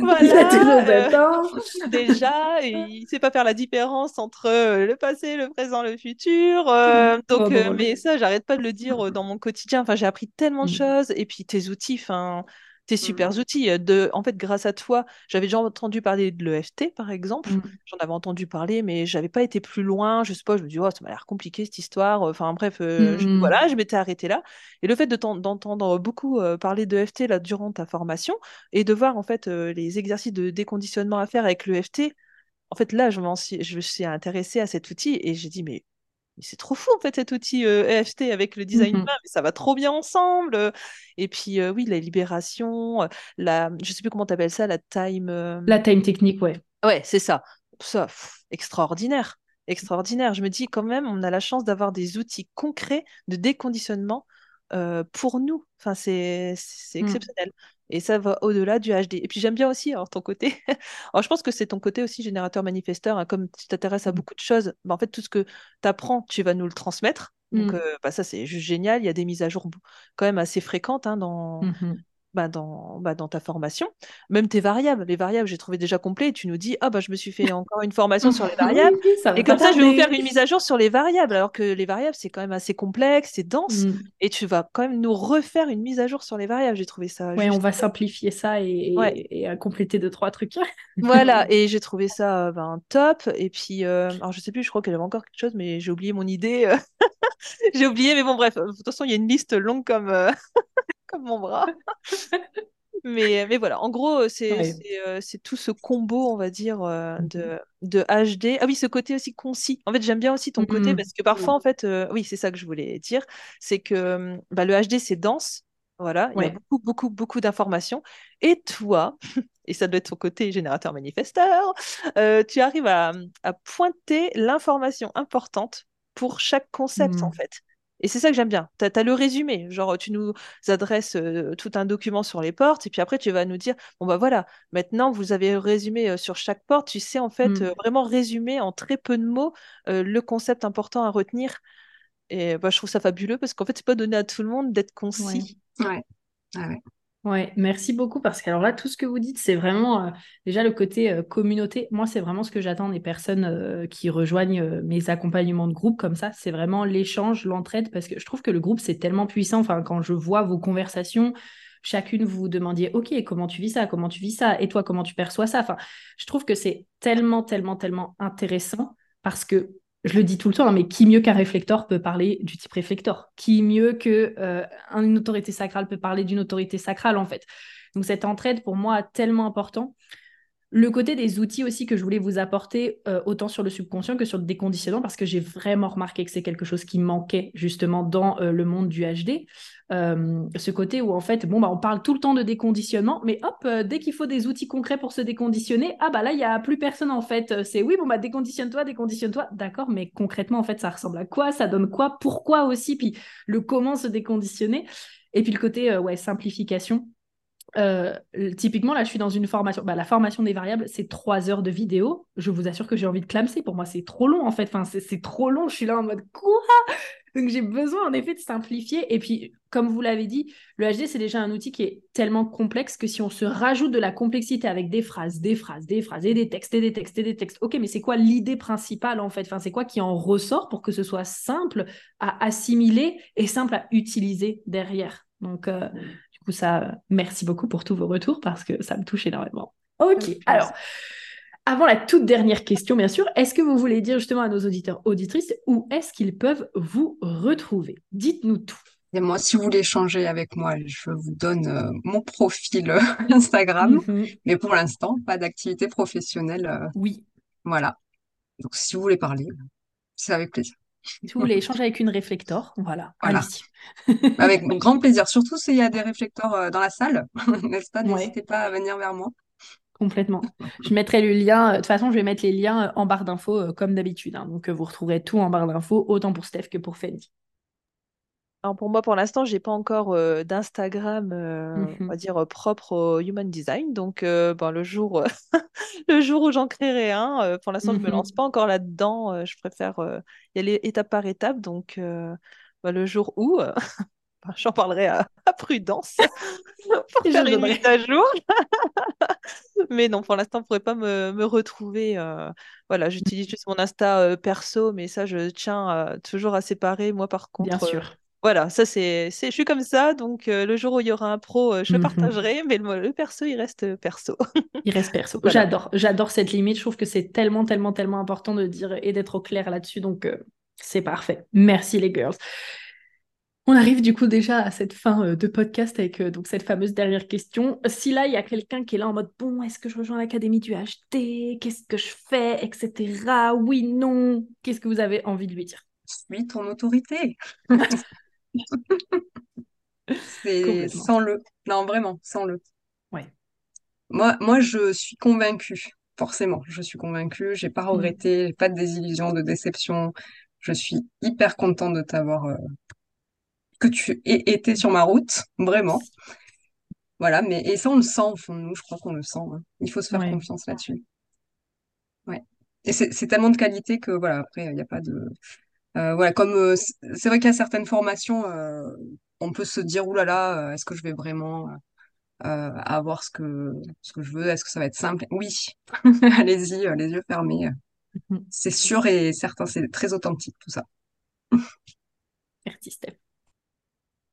voilà, Il a toujours euh, 7 ans. déjà, et il sait pas faire la différence entre euh, le passé, le présent, le futur. euh, donc, Oh, euh, mais ça, j'arrête pas de le dire euh, dans mon quotidien. Enfin, j'ai appris tellement de Mm. choses. Et puis, tes outils, enfin, tes super outils. De, en fait, grâce à toi, j'avais déjà entendu parler de l'EFT, par exemple. Mm. J'en avais entendu parler, mais j'avais pas été plus loin. Je sais pas, je me dis, oh, ça m'a l'air compliqué cette histoire. Enfin, bref, euh, je- voilà, je m'étais arrêtée là. Et le fait de t'en- d'entendre beaucoup euh, parler d'EFT là durant ta formation et de voir en fait euh, les exercices de déconditionnement à faire avec l'EFT, en fait là, je m'en suis, je me suis intéressée à cet outil et j'ai dit, mais, mais c'est trop fou en fait cet outil euh, EFT avec le design Mhm. humain, mais ça va trop bien ensemble. Et puis euh, oui, la libération, la, je sais plus comment tu appelles ça, la time. euh, La time technique, ouais. Ouais, c'est ça. Ça, pff, extraordinaire. Extraordinaire. Je me dis quand même, on a la chance d'avoir des outils concrets de déconditionnement euh, pour nous. Enfin, c'est c'est Mm. exceptionnel. Et ça va au-delà du HD. Et puis j'aime bien aussi alors, ton côté. Alors je pense que c'est ton côté aussi générateur manifesteur. hein, comme tu t'intéresses à Mm. beaucoup de choses, bah, en fait, tout ce que tu apprends, tu vas nous le transmettre. Donc Mm. euh, bah, ça, c'est juste génial. Il y a des mises à jour quand même assez fréquentes hein, dans. Bah, dans, bah, dans ta formation. Même tes variables. Les variables, j'ai trouvé déjà complet. Et tu nous dis, ah bah je me suis fait encore une formation sur les variables. Oui, Et comme ça, je vais vous faire une mise à jour sur les variables, alors que les variables, c'est quand même assez complexe, c'est dense. Mm. Et tu vas quand même nous refaire une mise à jour sur les variables. J'ai trouvé ça Ouais, on va simplifier ça et, et- Ouais. et à compléter deux, trois trucs. Voilà, et j'ai trouvé ça euh, ben, top. Et puis, euh, alors je sais plus, je crois qu'elle avait encore quelque chose, mais j'ai oublié mon idée. euh, j'ai oublié, mais bon, bref, de toute façon, il y a une liste longue comme, euh, comme mon bras. Mais, mais voilà, en gros, euh, c'est Ouais. c'est, euh, c'est tout ce combo, on va dire, euh, Mhm. de, de HD. Ah oui, ce côté aussi concis. En fait, j'aime bien aussi ton côté Mhm. parce que parfois, en fait, euh, oui, c'est ça que je voulais dire, c'est que euh, bah, le HD, c'est dense. Voilà, il y a beaucoup, beaucoup, beaucoup d'informations. Et toi, et ça doit être ton côté générateur manifesteur, euh, tu arrives à, à pointer l'information importante pour chaque concept, en Mm. fait. Et c'est ça que j'aime bien. Tu as, le résumé. Genre, tu nous adresses euh, tout un document sur les portes, et puis après, tu vas nous dire, bon, bah voilà, maintenant, vous avez résumé euh, sur chaque porte, tu sais, en fait, Mm. euh, vraiment résumer en très peu de mots le concept important à retenir. Et bah, je trouve ça fabuleux parce qu'en fait, c'est pas donné à tout le monde d'être Ouais. concis. Ouais. Ah ouais. Ouais, merci beaucoup parce que alors là, tout ce que vous dites, c'est vraiment euh, déjà le côté euh, communauté. Moi, c'est vraiment ce que j'attends des personnes euh, qui rejoignent mes accompagnements de groupe comme ça. C'est vraiment l'échange, l'entraide parce que je trouve que le groupe, c'est tellement puissant. Enfin, quand je vois vos conversations, chacune vous vous demandiez, OK, comment tu vis ça? Comment tu vis ça? Et toi, comment tu perçois ça? Enfin, je trouve que c'est tellement, tellement, tellement intéressant parce que je le dis tout le temps, hein, mais qui mieux qu'un réflecteur peut parler du type réflecteur? Qui mieux que euh, autorité sacrale peut parler d'une autorité sacrale, en fait? Donc, cette entraide, pour moi, est tellement important. Le côté des outils aussi que je voulais vous apporter, euh, autant sur le subconscient que sur le déconditionnement, parce que j'ai vraiment remarqué que c'est quelque chose qui manquait justement dans euh, le monde du HD. Euh, ce côté où en fait, bon, bah, on parle tout le temps de déconditionnement, mais hop, dès qu'il faut des outils concrets pour se déconditionner, ah bah là, il n'y a plus personne en fait. C'est oui, bon, bah déconditionne-toi, déconditionne-toi. D'accord, mais concrètement, en fait, ça ressemble à quoi? Ça donne quoi? Pourquoi aussi? Puis le comment se déconditionner? Et puis le côté, ouais, simplification euh, typiquement, là, je suis dans une formation. Bah, la formation des variables, c'est trois heures de vidéo. Je vous assure que j'ai envie de clamser. Pour moi, c'est trop long, en fait. Enfin, c'est trop long. Je suis là en mode quoi? Donc, j'ai besoin, en effet, de simplifier. Et puis, comme vous l'avez dit, le HD, c'est déjà un outil qui est tellement complexe que si on se rajoute de la complexité avec des phrases, des phrases, des phrases, et des textes, et des textes, et des textes, ok, mais c'est quoi l'idée principale, en fait? Enfin, c'est quoi qui en ressort pour que ce soit simple à assimiler et simple à utiliser derrière? Donc, euh, ça, merci beaucoup pour tous vos retours parce que ça me touche énormément. Ok, alors, avant la toute dernière question, bien sûr, est-ce que vous voulez dire justement à nos auditeurs, auditrices, où est-ce qu'ils peuvent vous retrouver? Dites-nous tout. Et moi, si vous voulez échanger avec moi, je vous donne euh, mon profil euh, Instagram. Mhm. Mais pour l'instant, pas d'activité professionnelle. Euh, oui. Voilà. Donc, si vous voulez parler, c'est avec plaisir. Si vous voulez échanger avec une réflector, voilà, voilà. avec grand plaisir. Surtout s'il y a des réflecteurs euh, dans la salle, n'est-ce pas? N'hésitez pas à venir vers moi. Complètement. Je mettrai le lien. Euh, de toute façon, je vais mettre les liens euh, en barre d'infos comme d'habitude. Hein. donc, vous retrouverez tout en barre d'infos, autant pour Steph que pour Fanny. Alors pour moi, pour l'instant, j'ai pas encore d'Instagram, on va mmh dire propre au human design. Donc, ben, le jour, le jour où j'en créerai un, pour l'instant, je me lance mmh pas encore là-dedans. je préfère y aller étape par étape. Donc, ben, le jour où, ben, j'en parlerai à, Prudence pour faire une mise à jour. mais non, pour l'instant, on ne pourrait pas me, me retrouver. voilà, j'utilise juste mon Insta perso, mais ça, je tiens toujours à séparer. Moi, par contre. Bien sûr voilà, ça c'est, je suis comme ça, donc euh, le jour où il y aura un pro, euh, je le mmh partagerai, mais le, perso, il reste perso. il reste perso. J'adore, j'adore cette limite. Je trouve que c'est tellement, tellement, tellement important de dire et d'être au clair là-dessus, donc c'est parfait. Merci les girls. On arrive du coup déjà à cette fin de podcast avec donc cette fameuse dernière question. Si là il y a quelqu'un qui est là en mode bon, est-ce que je rejoins l'académie du HT Qu'est-ce que je fais? Etc. Oui, non. Qu'est-ce que vous avez envie de lui dire? Suis ton autorité. C'est sans le. Non, vraiment, sans le. Ouais. Moi, moi, je suis convaincue, forcément. Je suis convaincue. J'ai pas mm. regretté, pas de désillusion, de déception. Je suis hyper contente de t'avoir. Euh, que tu aies été sur ma route, vraiment. Voilà, mais et ça, on le sent au fond de nous, je crois qu'on le sent. Hein. Il faut se faire confiance là-dessus. Ouais. Et c'est tellement de qualité que, voilà, après, il n'y a pas de. Euh, comme euh, c'est vrai qu'il y a certaines formations, euh, on peut se dire, oulala, là là, est-ce que je vais vraiment avoir ce que, ce que je veux? Est-ce que ça va être simple? Oui, allez-y, les yeux fermés. Mhm. C'est sûr et certain, c'est très authentique tout ça. Merci Steph.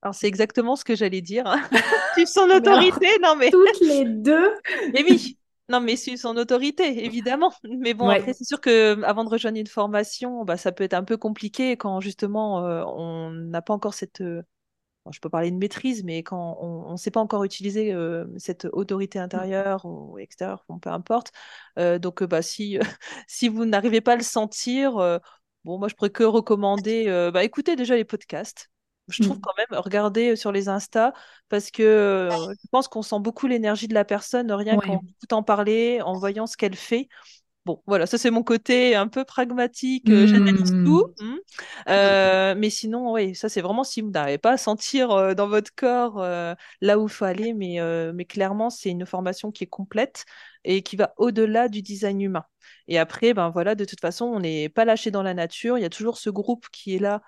Alors c'est exactement ce que j'allais dire. Hein. Tu son autorité, non mais. Toutes les deux. Mais oui, non, mais c'est son autorité, évidemment. Mais bon, après, c'est sûr que avant de rejoindre une formation, bah, ça peut être un peu compliqué quand justement euh, on n'a pas encore cette. Euh, je peux parler de maîtrise, mais quand on ne sait pas encore utiliser euh, cette autorité intérieure ou extérieure, peu importe. donc, bah, si, si vous n'arrivez pas à le sentir, bon, moi, je pourrais que recommander. bah, écoutez déjà les podcasts je trouve mmh. quand même, regarder sur les Insta, parce que je pense qu'on sent beaucoup l'énergie de la personne, rien qu'en écoutant parler, en voyant ce qu'elle fait. Bon, voilà, ça c'est mon côté un peu pragmatique, j'analyse mmh. tout. Mmh. mais sinon, oui, ça c'est vraiment si vous n'arrivez pas à sentir dans votre corps là où il faut aller, mais, mais clairement, c'est une formation qui est complète et qui va au-delà du design humain. Et après, ben voilà, de toute façon, on n'est pas lâché dans la nature, il y a toujours ce groupe qui est là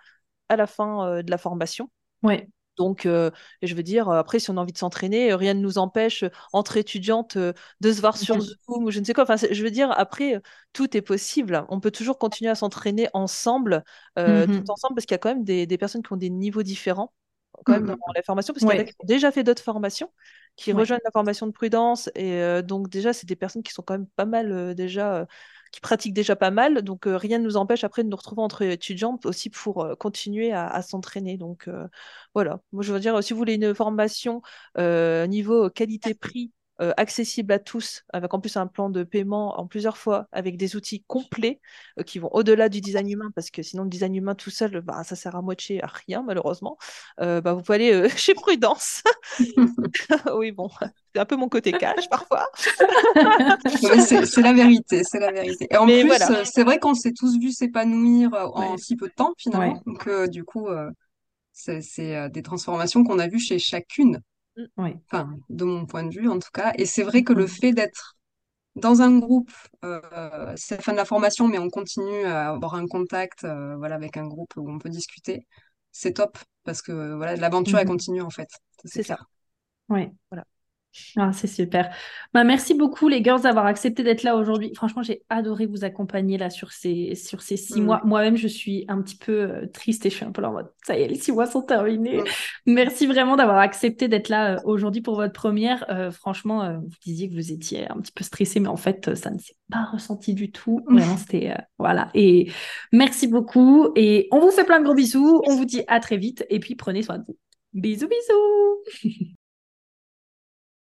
à la fin euh, de la formation. Ouais. Donc, euh, je veux dire, après, si on a envie de s'entraîner, rien ne nous empêche, entre étudiantes, euh, de se voir sur Zoom ou je ne sais quoi. Enfin, je veux dire, après, tout est possible. On peut toujours continuer à s'entraîner ensemble, mmh tout ensemble, parce qu'il y a quand même des, personnes qui ont des niveaux différents quand même mmh dans la formation, parce qu'il y a qui ont déjà fait d'autres formations, qui rejoignent la formation de prudence. Et donc, déjà, c'est des personnes qui sont quand même pas mal déjà qui pratiquent déjà pas mal. Donc, euh, rien ne nous empêche après de nous retrouver entre étudiants aussi pour euh, continuer à, s'entraîner. Donc, euh, voilà. Moi, je veux dire, si vous voulez une formation niveau qualité-prix, euh, accessible à tous, avec en plus un plan de paiement en plusieurs fois, avec des outils complets euh, qui vont au-delà du design humain, parce que sinon le design humain tout seul, bah, ça sert à moitié à rien malheureusement. Euh, bah, vous pouvez aller chez Prudence. oui, bon, c'est un peu mon côté cash parfois. c'est la vérité, c'est la vérité. Et en plus, c'est vrai qu'on s'est tous vus s'épanouir en si peu de temps finalement. Donc du coup, c'est des transformations qu'on a vues chez chacune. Oui. Enfin, de mon point de vue en tout cas. Et c'est vrai que le fait d'être dans un groupe, euh, c'est la fin de la formation, mais on continue à avoir un contact euh, voilà, avec un groupe où on peut discuter, c'est top parce que voilà, l'aventure, elle mhm. continue en fait. C'est ça. Oui. Voilà. Ah, c'est super. Bah, merci beaucoup les girls d'avoir accepté d'être là aujourd'hui. Franchement, j'ai adoré vous accompagner là sur ces, sur ces six mm. mois. Moi-même, je suis un petit peu euh, triste et je suis un peu là en mode ça y est, les six mois sont terminés. Mm. Merci vraiment d'avoir accepté d'être là euh, aujourd'hui pour votre première. Euh, franchement, vous disiez que vous étiez un petit peu stressé, mais en fait, ça ne s'est pas ressenti du tout. Mm. Vraiment, c'était voilà. Et merci beaucoup. Et on vous fait plein de gros bisous. On vous dit à très vite et puis prenez soin de vous. Bisous, bisous